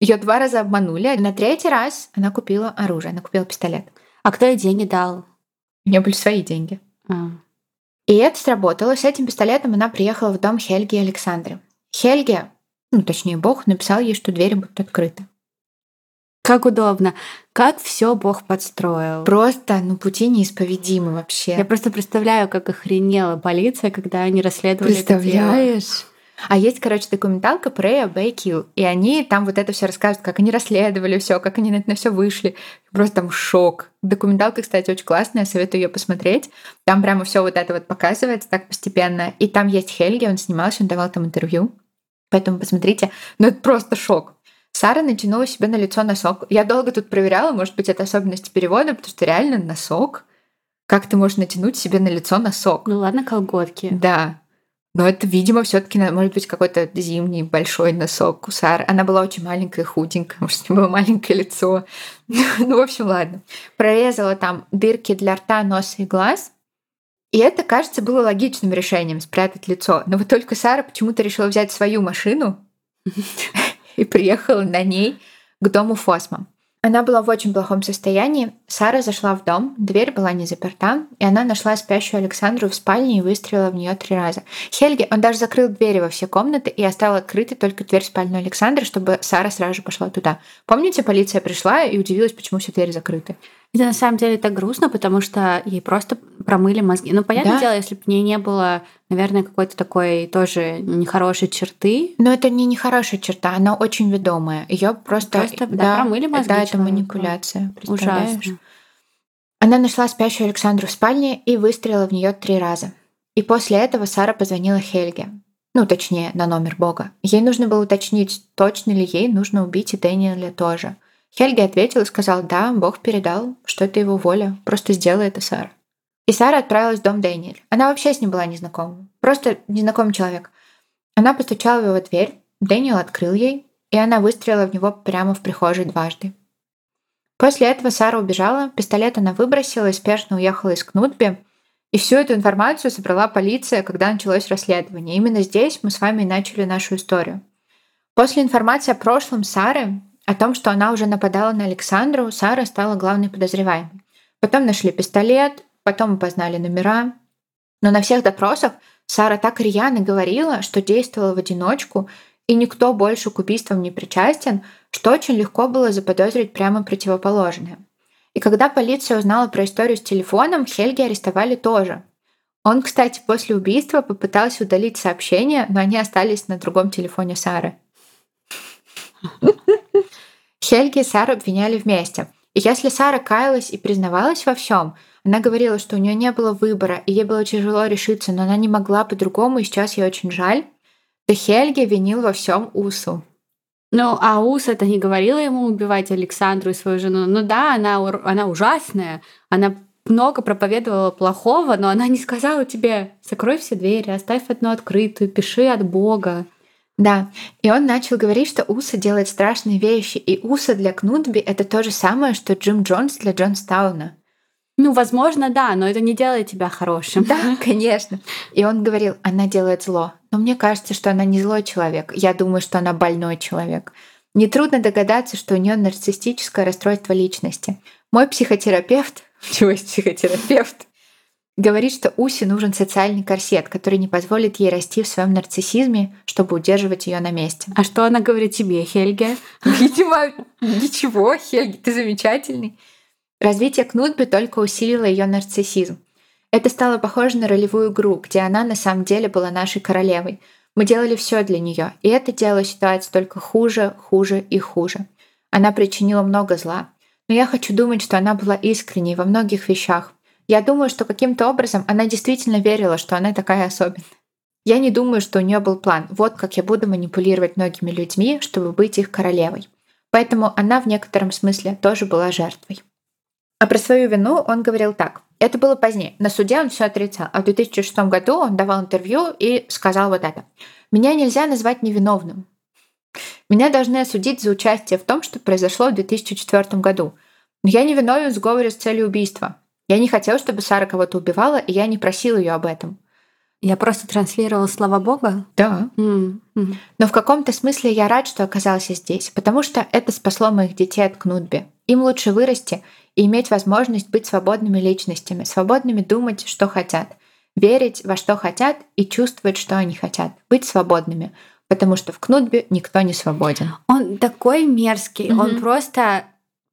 S1: Ее два раза обманули, а на третий раз она купила оружие, она купила пистолет.
S2: А кто ей деньги дал?
S1: У нее были свои деньги.
S2: А.
S1: И это сработало. С этим пистолетом она приехала в дом Хельги и Александры. Хельге, ну точнее Бог, написал ей, что двери будут открыты.
S2: Как удобно. Как все Бог подстроил.
S1: Просто, ну, пути неисповедимы вообще.
S2: Я просто представляю, как охренела полиция, когда они расследовали
S1: Представляешь? А есть, короче, документалка Pray, Obey, Kill. И они там вот это все рассказывают, как они расследовали все, как они на это все вышли. Просто там шок. Документалка, кстати, очень классная, советую ее посмотреть. Там прямо все вот это вот показывается так постепенно. И там есть Хельги, он снимался, он давал там интервью. Поэтому посмотрите. Ну, это просто шок. Сара натянула себе на лицо носок. Я долго тут проверяла, может быть, это особенность перевода, потому что реально носок. Как ты можешь натянуть себе на лицо носок?
S2: Ну ладно, колготки.
S1: Да. Но это, видимо, все таки может быть какой-то зимний большой носок у Сары. Она была очень маленькая, худенькая, может, у нее было маленькое лицо. ну, в общем, ладно. Прорезала там дырки для рта, носа и глаз. И это, кажется, было логичным решением спрятать лицо. Но вот только Сара почему-то решила взять свою машину и приехала на ней к дому Фосма. Она была в очень плохом состоянии. Сара зашла в дом, дверь была не заперта, и она нашла спящую Александру в спальне и выстрелила в нее три раза. Хельги, он даже закрыл двери во все комнаты и оставил открытой только дверь в спальню Александры, чтобы Сара сразу же пошла туда. Помните, полиция пришла и удивилась, почему все двери закрыты?
S2: Это на самом деле так грустно, потому что ей просто промыли мозги. Ну, понятное да? дело, если бы в ней не было, наверное, какой-то такой тоже нехорошей черты.
S1: Но это не нехорошая черта, она очень ведомая. Ее просто,
S2: просто да, да, промыли мозги.
S1: Да, это манипуляция.
S2: Ужасно.
S1: Она нашла спящую Александру в спальне и выстрелила в нее три раза. И после этого Сара позвонила Хельге. Ну, точнее, на номер Бога. Ей нужно было уточнить, точно ли ей нужно убить и Дэниеля тоже. Хельги ответил и сказал, да, Бог передал, что это его воля, просто сделай это, Сара. И Сара отправилась в дом Дэниэль. Она вообще с ним была незнакома, просто незнакомый человек. Она постучала в его дверь, Дэниел открыл ей, и она выстрелила в него прямо в прихожей дважды. После этого Сара убежала, пистолет она выбросила и спешно уехала из Кнутби, и всю эту информацию собрала полиция, когда началось расследование. Именно здесь мы с вами и начали нашу историю. После информации о прошлом Сары о том, что она уже нападала на Александру, Сара стала главной подозреваемой. Потом нашли пистолет, потом познали номера. Но на всех допросах Сара так рьяно говорила, что действовала в одиночку, и никто больше к убийствам не причастен, что очень легко было заподозрить прямо противоположное. И когда полиция узнала про историю с телефоном, Хельги арестовали тоже. Он, кстати, после убийства попытался удалить сообщения, но они остались на другом телефоне Сары. Хельги и Сару обвиняли вместе. И если Сара каялась и признавалась во всем, она говорила, что у нее не было выбора, и ей было тяжело решиться, но она не могла по-другому, и сейчас ей очень жаль, то Хельги винил во всем Усу.
S2: Ну, а Ус это не говорила ему убивать Александру и свою жену. Ну да, она, она ужасная, она много проповедовала плохого, но она не сказала тебе, закрой все двери, оставь одну открытую, пиши от Бога.
S1: Да, и он начал говорить, что Уса делает страшные вещи, и Уса для Кнутби — это то же самое, что Джим Джонс для Джонстауна.
S2: Ну, возможно, да, но это не делает тебя хорошим.
S1: Да, конечно. И он говорил, она делает зло. Но мне кажется, что она не злой человек. Я думаю, что она больной человек. Нетрудно догадаться, что у нее нарциссическое расстройство личности. Мой психотерапевт, чего есть психотерапевт, Говорит, что Уси нужен социальный корсет, который не позволит ей расти в своем нарциссизме, чтобы удерживать ее на месте.
S2: А что она говорит тебе, Хельге?
S1: Видимо, ничего, Хельге, ты замечательный. Развитие Кнутби только усилило ее нарциссизм. Это стало похоже на ролевую игру, где она на самом деле была нашей королевой. Мы делали все для нее, и это делало ситуацию только хуже, хуже и хуже. Она причинила много зла. Но я хочу думать, что она была искренней во многих вещах, я думаю, что каким-то образом она действительно верила, что она такая особенная. Я не думаю, что у нее был план. Вот как я буду манипулировать многими людьми, чтобы быть их королевой. Поэтому она в некотором смысле тоже была жертвой. А про свою вину он говорил так. Это было позднее. На суде он все отрицал. А в 2006 году он давал интервью и сказал вот это. «Меня нельзя назвать невиновным. Меня должны осудить за участие в том, что произошло в 2004 году. Но я не виновен в сговоре с целью убийства. Я не хотела, чтобы Сара кого-то убивала, и я не просила ее об этом.
S2: Я просто транслировала слова Бога?
S1: Да. Mm-hmm. Но в каком-то смысле я рад, что оказался здесь, потому что это спасло моих детей от Кнутби. Им лучше вырасти и иметь возможность быть свободными личностями, свободными думать, что хотят, верить во что хотят и чувствовать, что они хотят, быть свободными, потому что в Кнутбе никто не свободен.
S2: Он такой мерзкий, mm-hmm. он просто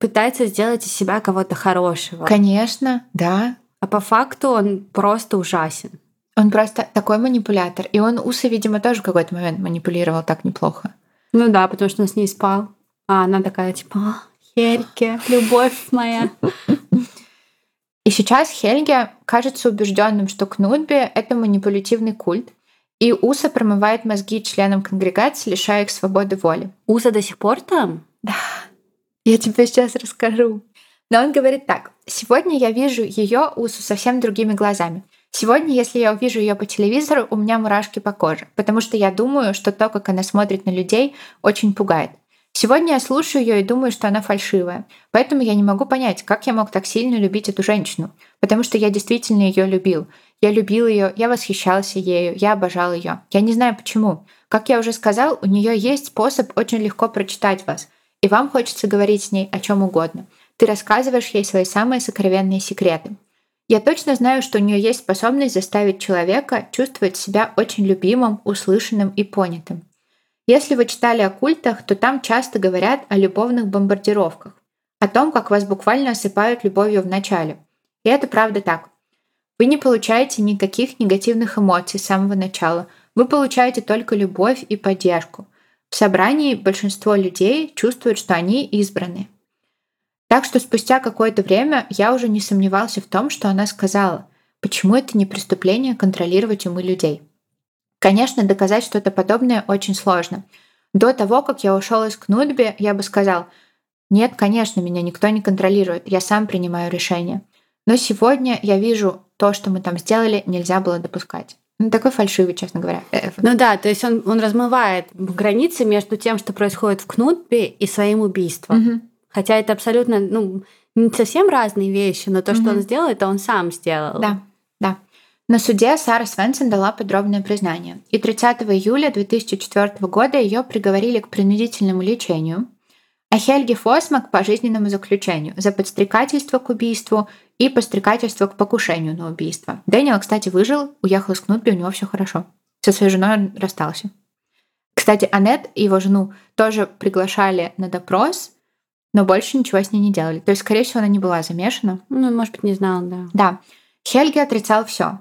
S2: пытается сделать из себя кого-то хорошего.
S1: Конечно, да.
S2: А по факту он просто ужасен.
S1: Он просто такой манипулятор. И он усы, видимо, тоже в какой-то момент манипулировал так неплохо.
S2: Ну да, потому что он с ней спал. А она такая, типа, «А, Хельге, любовь моя.
S1: И сейчас Хельге кажется убежденным, что Кнутби — это манипулятивный культ, и Уса промывает мозги членам конгрегации, лишая их свободы воли.
S2: Уса до сих пор там?
S1: Да. Я тебе сейчас расскажу. Но он говорит так. Сегодня я вижу ее Усу совсем другими глазами. Сегодня, если я увижу ее по телевизору, у меня мурашки по коже, потому что я думаю, что то, как она смотрит на людей, очень пугает. Сегодня я слушаю ее и думаю, что она фальшивая. Поэтому я не могу понять, как я мог так сильно любить эту женщину. Потому что я действительно ее любил. Я любил ее, я восхищался ею, я обожал ее. Я не знаю почему. Как я уже сказал, у нее есть способ очень легко прочитать вас. И вам хочется говорить с ней о чем угодно. Ты рассказываешь ей свои самые сокровенные секреты. Я точно знаю, что у нее есть способность заставить человека чувствовать себя очень любимым, услышанным и понятым. Если вы читали о культах, то там часто говорят о любовных бомбардировках, о том, как вас буквально осыпают любовью в начале. И это правда так. Вы не получаете никаких негативных эмоций с самого начала. Вы получаете только любовь и поддержку. В собрании большинство людей чувствуют, что они избраны. Так что спустя какое-то время я уже не сомневался в том, что она сказала. Почему это не преступление контролировать умы людей? Конечно, доказать что-то подобное очень сложно. До того, как я ушел из Кнутби, я бы сказал, нет, конечно, меня никто не контролирует, я сам принимаю решение. Но сегодня я вижу, то, что мы там сделали, нельзя было допускать. Ну, такой фальшивый, честно говоря. Э,
S2: ну да, то есть он, он размывает границы между тем, что происходит в Кнутбе и своим убийством. Угу. Хотя это абсолютно, ну, не совсем разные вещи, но то, угу. что он сделал, это он сам сделал.
S1: Да, да. На суде Сара Свенсон дала подробное признание. И 30 июля 2004 года ее приговорили к принудительному лечению, а Хельги Фосма к пожизненному заключению за подстрекательство к убийству и подстрекательство к покушению на убийство. Дэниел, кстати, выжил, уехал из Кнутби, у него все хорошо. Со своей женой он расстался. Кстати, Аннет и его жену тоже приглашали на допрос, но больше ничего с ней не делали. То есть, скорее всего, она не была замешана.
S2: Ну, может быть, не знала, да.
S1: Да. Хельги отрицал все.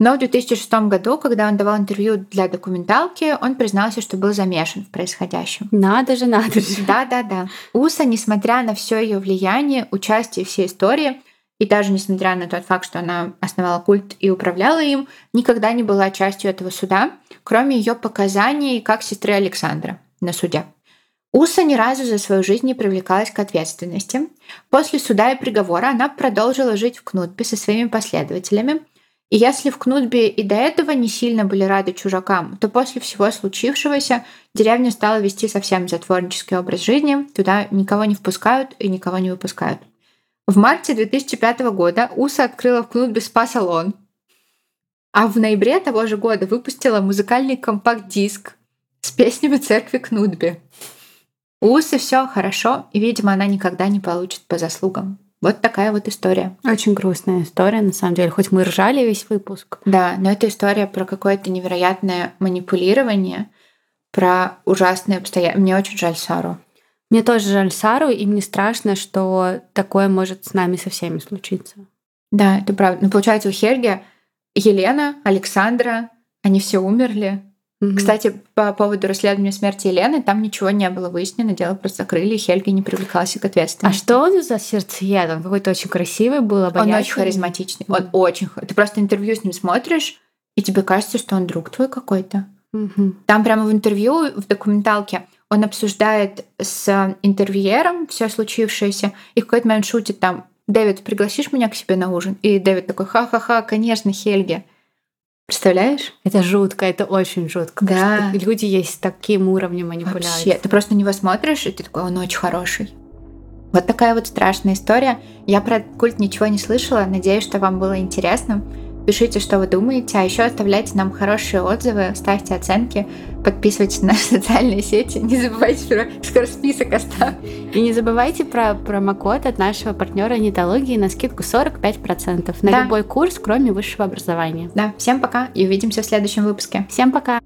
S1: Но в 2006 году, когда он давал интервью для документалки, он признался, что был замешан в происходящем.
S2: Надо же, надо же.
S1: Да, да, да. Уса, несмотря на все ее влияние, участие всей истории, и даже несмотря на тот факт, что она основала культ и управляла им, никогда не была частью этого суда, кроме ее показаний как сестры Александра на суде. Уса ни разу за свою жизнь не привлекалась к ответственности. После суда и приговора она продолжила жить в Кнутбе со своими последователями – и если в Кнутбе и до этого не сильно были рады чужакам, то после всего случившегося деревня стала вести совсем затворнический образ жизни, туда никого не впускают и никого не выпускают. В марте 2005 года УСА открыла в Кнутбе спа-салон, а в ноябре того же года выпустила музыкальный компакт-диск с песнями церкви Кнутби. У Усы все хорошо, и, видимо, она никогда не получит по заслугам. Вот такая вот история.
S2: Очень грустная история, на самом деле. Хоть мы ржали весь выпуск.
S1: Да, но это история про какое-то невероятное манипулирование, про ужасные обстоятельства. Мне очень жаль Сару.
S2: Мне тоже жаль Сару, и мне страшно, что такое может с нами со всеми случиться.
S1: Да, это правда. Ну, получается, у Хельги Елена, Александра, они все умерли. Mm-hmm. Кстати, по поводу расследования смерти Елены, там ничего не было выяснено, дело просто закрыли, и Хельги не привлекался к ответственности.
S2: А что он за сердцеед? Он какой-то очень красивый был,
S1: Он очень харизматичный, mm-hmm. он очень... Ты просто интервью с ним смотришь, и тебе кажется, что он друг твой какой-то. Mm-hmm. Там прямо в интервью, в документалке, он обсуждает с интервьюером все случившееся, и в какой-то момент шутит там, Дэвид, пригласишь меня к себе на ужин? И Дэвид такой, ха-ха-ха, конечно, Хельги. Представляешь?
S2: Это жутко, это очень жутко.
S1: Да.
S2: Люди есть с таким уровнем манипуляции.
S1: Вообще, ты просто на него смотришь, и ты такой, он очень хороший. Вот такая вот страшная история. Я про культ ничего не слышала. Надеюсь, что вам было интересно. Пишите, что вы думаете, а еще оставляйте нам хорошие отзывы, ставьте оценки, подписывайтесь на наши социальные сети, не забывайте про скоро список оставь.
S2: И не забывайте про промокод от нашего партнера нетологии на скидку 45% на да. любой курс, кроме высшего образования.
S1: Да, всем пока и увидимся в следующем выпуске.
S2: Всем пока!